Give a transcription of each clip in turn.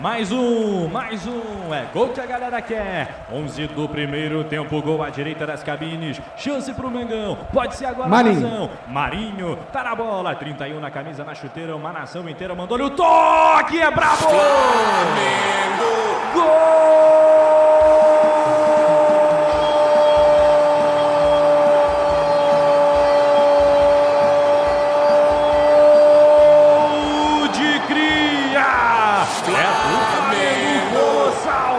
Mais um, mais um. É gol que a galera quer. 11 do primeiro tempo, gol à direita das cabines. Chance pro Mengão. Pode ser agora Marinho. a nação. Marinho tá na bola. 31 na camisa, na chuteira. Uma nação inteira mandou-lhe o toque. É brabo! Gol de cria! É do Flamengo Colossal!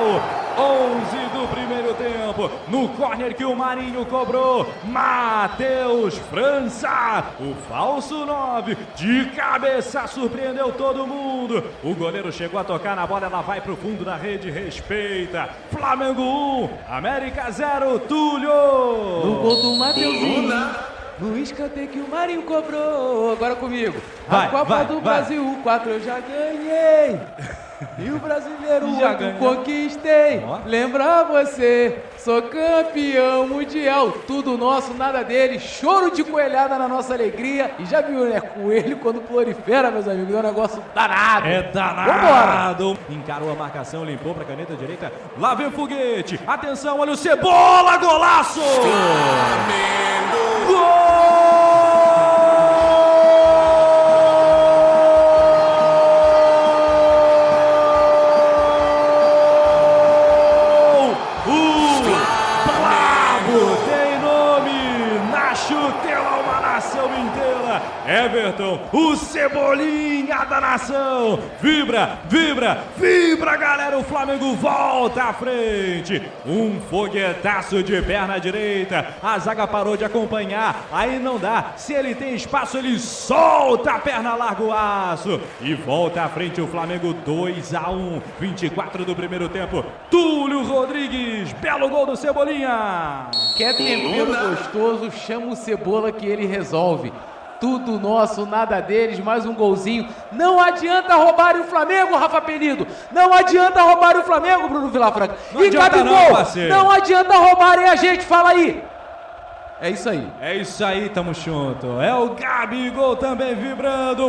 11 do primeiro tempo, no corner que o Marinho cobrou, Matheus França, o falso 9, de cabeça surpreendeu todo mundo. O goleiro chegou a tocar na bola, ela vai pro fundo da rede, respeita. Flamengo 1, América 0, Túlio! No gol do Mateuzinho. No escanteio que o Marinho cobrou. Agora comigo. Vai, a Copa vai, do vai. Brasil 4 eu já ganhei. E o brasileiro Já ganhou. conquistei. Ó. Lembrar você, sou campeão mundial. Tudo nosso, nada dele. Choro de coelhada na nossa alegria. E já viu, né? Coelho quando prolifera, meus amigos. É um negócio danado. É Vambora. danado. Encarou a marcação, limpou pra caneta direita. Lá vem o foguete. Atenção, olha o Cebola, golaço! Gol! Nação inteira. Everton, o Cebolinha da nação. Vibra, vibra, vibra, galera. O Flamengo volta à frente. Um foguetaço de perna direita. A zaga parou de acompanhar. Aí não dá. Se ele tem espaço, ele solta a perna, larga o aço. E volta à frente o Flamengo 2 a 1. 24 do primeiro tempo. Túlio Rodrigues. Belo gol do Cebolinha. Quer tempero gostoso, chama o Cebola que ele resolve. Tudo nosso, nada deles, mais um golzinho. Não adianta roubar o Flamengo, Rafa Penido. Não adianta roubar o Flamengo, Bruno Vilafranca. Não e adianta Gabigol, não, não adianta roubarem a gente, fala aí. É isso aí. É isso aí, tamo junto. É o Gabigol também vibrando.